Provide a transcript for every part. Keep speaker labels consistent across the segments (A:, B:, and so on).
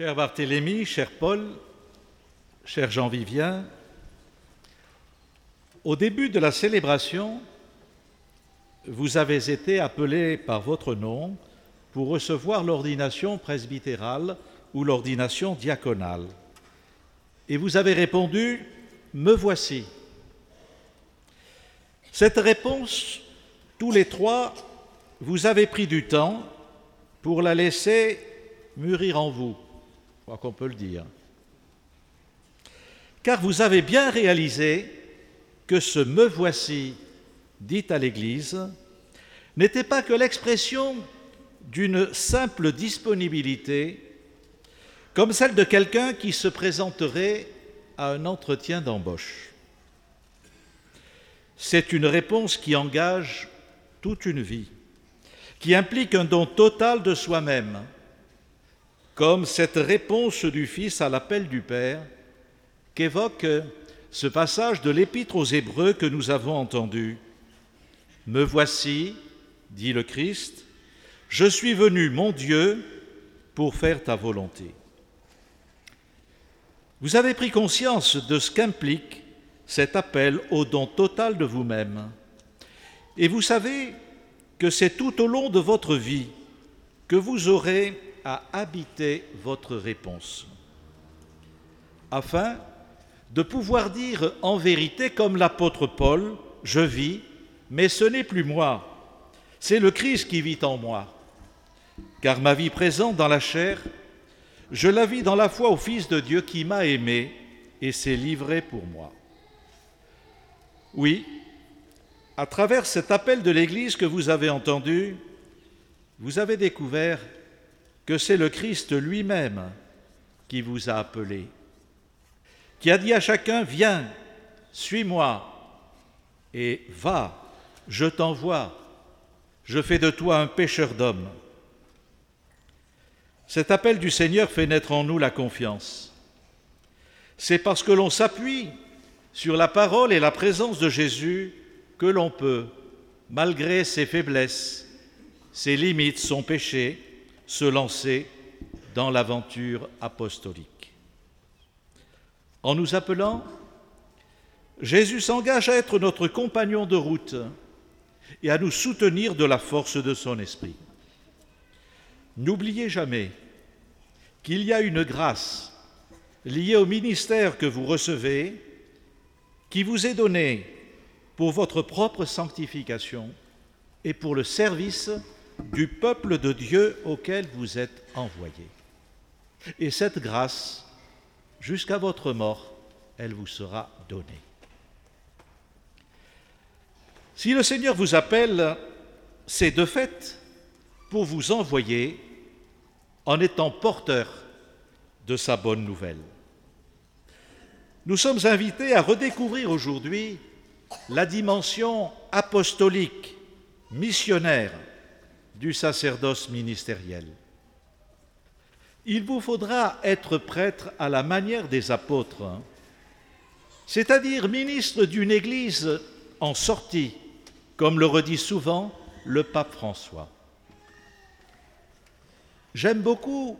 A: Cher Barthélemy, cher Paul, cher Jean-Vivien, au début de la célébration, vous avez été appelé par votre nom pour recevoir l'ordination presbytérale ou l'ordination diaconale. Et vous avez répondu, Me voici. Cette réponse, tous les trois, vous avez pris du temps pour la laisser mûrir en vous, crois qu'on peut le dire. Car vous avez bien réalisé que ce me voici dit à l'Église n'était pas que l'expression d'une simple disponibilité, comme celle de quelqu'un qui se présenterait à un entretien d'embauche. C'est une réponse qui engage toute une vie, qui implique un don total de soi-même, comme cette réponse du Fils à l'appel du Père qu'évoque ce passage de l'Épître aux Hébreux que nous avons entendu. Me voici, dit le Christ, je suis venu, mon Dieu, pour faire ta volonté. Vous avez pris conscience de ce qu'implique cet appel au don total de vous-même. Et vous savez que c'est tout au long de votre vie que vous aurez à habiter votre réponse, afin de pouvoir dire en vérité, comme l'apôtre Paul, je vis, mais ce n'est plus moi, c'est le Christ qui vit en moi. Car ma vie présente dans la chair, je la vis dans la foi au Fils de Dieu qui m'a aimé et s'est livré pour moi. Oui, à travers cet appel de l'Église que vous avez entendu, vous avez découvert que c'est le Christ lui-même qui vous a appelé, qui a dit à chacun, viens, suis-moi, et va, je t'envoie, je fais de toi un pécheur d'hommes. Cet appel du Seigneur fait naître en nous la confiance. C'est parce que l'on s'appuie sur la parole et la présence de Jésus que l'on peut, malgré ses faiblesses, ses limites, son péché, se lancer dans l'aventure apostolique. En nous appelant, Jésus s'engage à être notre compagnon de route et à nous soutenir de la force de son esprit. N'oubliez jamais qu'il y a une grâce liée au ministère que vous recevez qui vous est donnée pour votre propre sanctification et pour le service du peuple de Dieu auquel vous êtes envoyés. Et cette grâce, jusqu'à votre mort, elle vous sera donnée. Si le Seigneur vous appelle, c'est de fait pour vous envoyer en étant porteur de sa bonne nouvelle. Nous sommes invités à redécouvrir aujourd'hui la dimension apostolique, missionnaire du sacerdoce ministériel. Il vous faudra être prêtre à la manière des apôtres, hein. c'est-à-dire ministre d'une Église en sortie, comme le redit souvent le pape François. J'aime beaucoup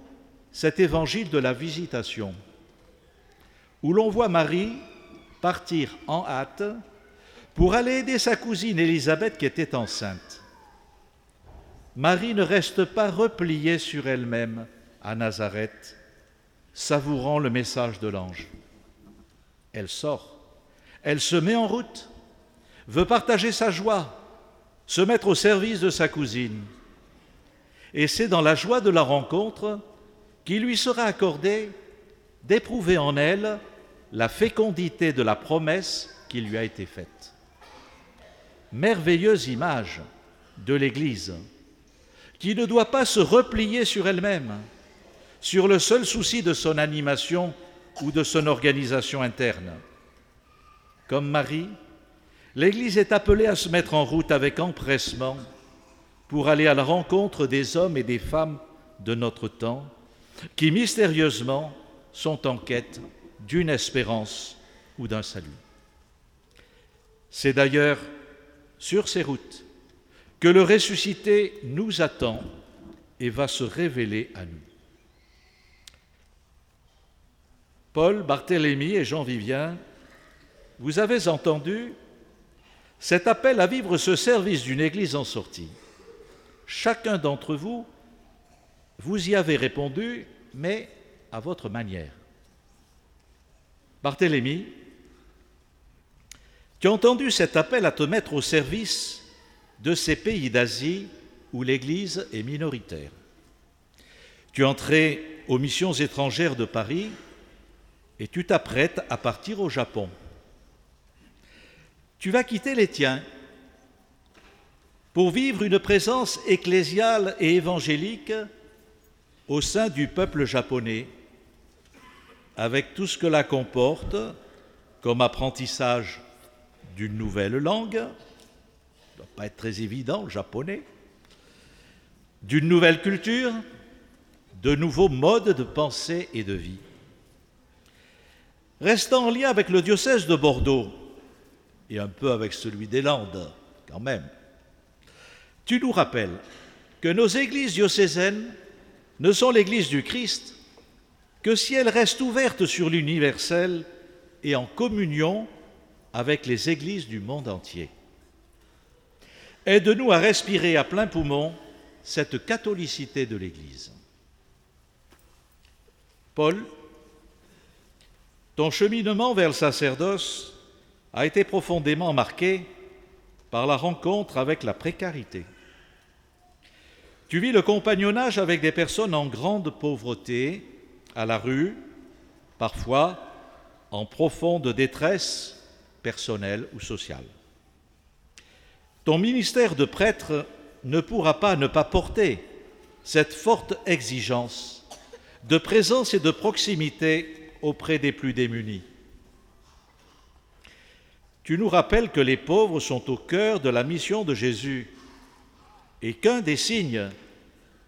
A: cet évangile de la visitation, où l'on voit Marie partir en hâte pour aller aider sa cousine Élisabeth qui était enceinte. Marie ne reste pas repliée sur elle-même à Nazareth, savourant le message de l'ange. Elle sort, elle se met en route, veut partager sa joie, se mettre au service de sa cousine. Et c'est dans la joie de la rencontre qu'il lui sera accordé d'éprouver en elle la fécondité de la promesse qui lui a été faite. Merveilleuse image de l'Église qui ne doit pas se replier sur elle-même, sur le seul souci de son animation ou de son organisation interne. Comme Marie, l'Église est appelée à se mettre en route avec empressement pour aller à la rencontre des hommes et des femmes de notre temps qui mystérieusement sont en quête d'une espérance ou d'un salut. C'est d'ailleurs sur ces routes que le ressuscité nous attend et va se révéler à nous. Paul, Barthélemy et Jean Vivien, vous avez entendu cet appel à vivre ce service d'une Église en sortie. Chacun d'entre vous, vous y avez répondu, mais à votre manière. Barthélemy, tu as entendu cet appel à te mettre au service de ces pays d'Asie où l'Église est minoritaire. Tu entré aux missions étrangères de Paris et tu t'apprêtes à partir au Japon. Tu vas quitter les tiens pour vivre une présence ecclésiale et évangélique au sein du peuple japonais, avec tout ce que la comporte comme apprentissage d'une nouvelle langue, ne doit pas être très évident, le japonais, d'une nouvelle culture, de nouveaux modes de pensée et de vie. Restant en lien avec le diocèse de Bordeaux, et un peu avec celui des Landes, quand même, tu nous rappelles que nos églises diocésaines ne sont l'église du Christ que si elles restent ouvertes sur l'universel et en communion avec les églises du monde entier. Aide-nous à respirer à plein poumon cette catholicité de l'Église. Paul, ton cheminement vers le sacerdoce a été profondément marqué par la rencontre avec la précarité. Tu vis le compagnonnage avec des personnes en grande pauvreté, à la rue, parfois en profonde détresse personnelle ou sociale. Ton ministère de prêtre ne pourra pas ne pas porter cette forte exigence de présence et de proximité auprès des plus démunis. Tu nous rappelles que les pauvres sont au cœur de la mission de Jésus et qu'un des signes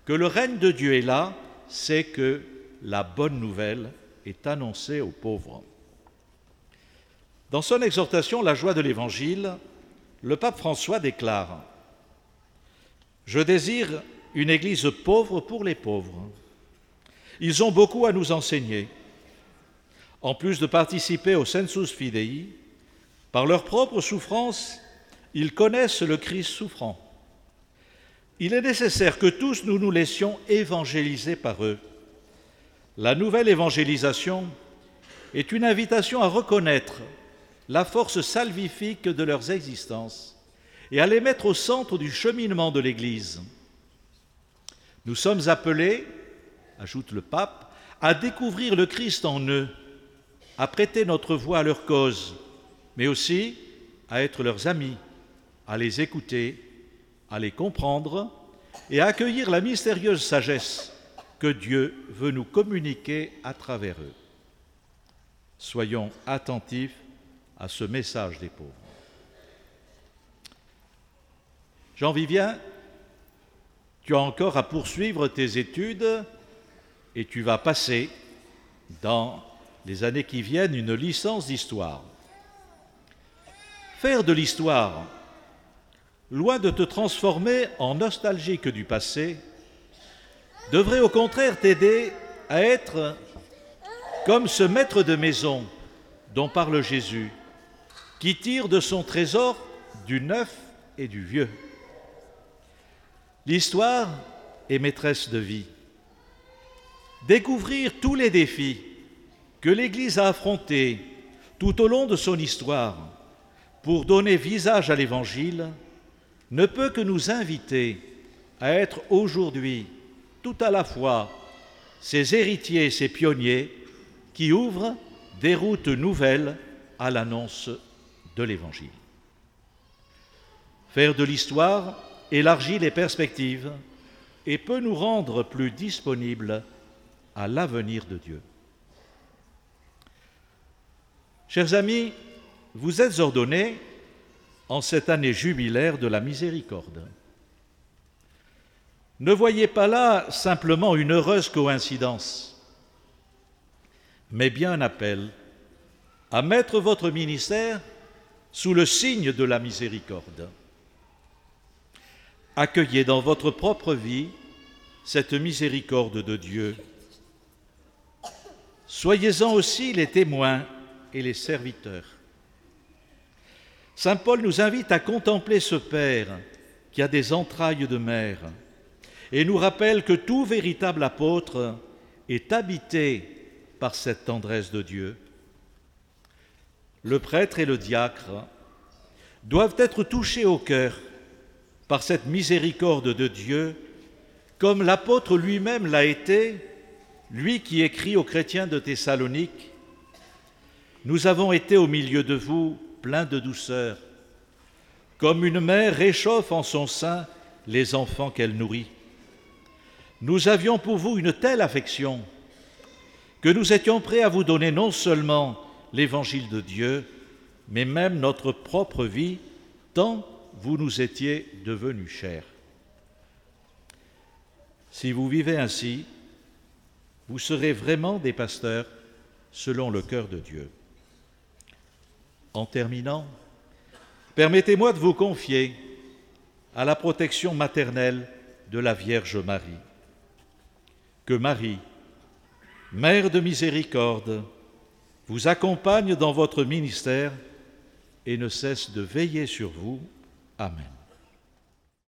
A: que le règne de Dieu est là, c'est que la bonne nouvelle est annoncée aux pauvres. Dans son exhortation La joie de l'Évangile, le pape François déclare Je désire une Église pauvre pour les pauvres. Ils ont beaucoup à nous enseigner. En plus de participer au Sensus Fidei, par leur propre souffrance, ils connaissent le Christ souffrant. Il est nécessaire que tous nous nous laissions évangéliser par eux. La nouvelle évangélisation est une invitation à reconnaître la force salvifique de leurs existences et à les mettre au centre du cheminement de l'Église. Nous sommes appelés, ajoute le pape, à découvrir le Christ en eux, à prêter notre voix à leur cause, mais aussi à être leurs amis, à les écouter, à les comprendre et à accueillir la mystérieuse sagesse que Dieu veut nous communiquer à travers eux. Soyons attentifs à ce message des pauvres. Jean Vivien, tu as encore à poursuivre tes études et tu vas passer dans les années qui viennent une licence d'histoire. Faire de l'histoire, loin de te transformer en nostalgique du passé, devrait au contraire t'aider à être comme ce maître de maison dont parle Jésus, qui tire de son trésor du neuf et du vieux. L'histoire est maîtresse de vie. Découvrir tous les défis que l'Église a affrontés tout au long de son histoire pour donner visage à l'Évangile ne peut que nous inviter à être aujourd'hui tout à la fois ces héritiers et ces pionniers qui ouvrent des routes nouvelles à l'annonce de l'Évangile. Faire de l'histoire élargit les perspectives et peut nous rendre plus disponibles à l'avenir de Dieu. Chers amis, vous êtes ordonnés en cette année jubilaire de la miséricorde. Ne voyez pas là simplement une heureuse coïncidence, mais bien un appel à mettre votre ministère sous le signe de la miséricorde. Accueillez dans votre propre vie cette miséricorde de Dieu. soyez-en aussi les témoins et les serviteurs. Saint Paul nous invite à contempler ce Père qui a des entrailles de mère et nous rappelle que tout véritable apôtre est habité par cette tendresse de Dieu. Le prêtre et le diacre doivent être touchés au cœur par cette miséricorde de Dieu, comme l'apôtre lui-même l'a été, lui qui écrit aux chrétiens de Thessalonique, Nous avons été au milieu de vous pleins de douceur, comme une mère réchauffe en son sein les enfants qu'elle nourrit. Nous avions pour vous une telle affection que nous étions prêts à vous donner non seulement l'évangile de Dieu, mais même notre propre vie, tant vous nous étiez devenus chers. Si vous vivez ainsi, vous serez vraiment des pasteurs selon le cœur de Dieu. En terminant, permettez-moi de vous confier à la protection maternelle de la Vierge Marie. Que Marie, Mère de miséricorde, vous accompagne dans votre ministère et ne cesse de veiller sur vous. Amen.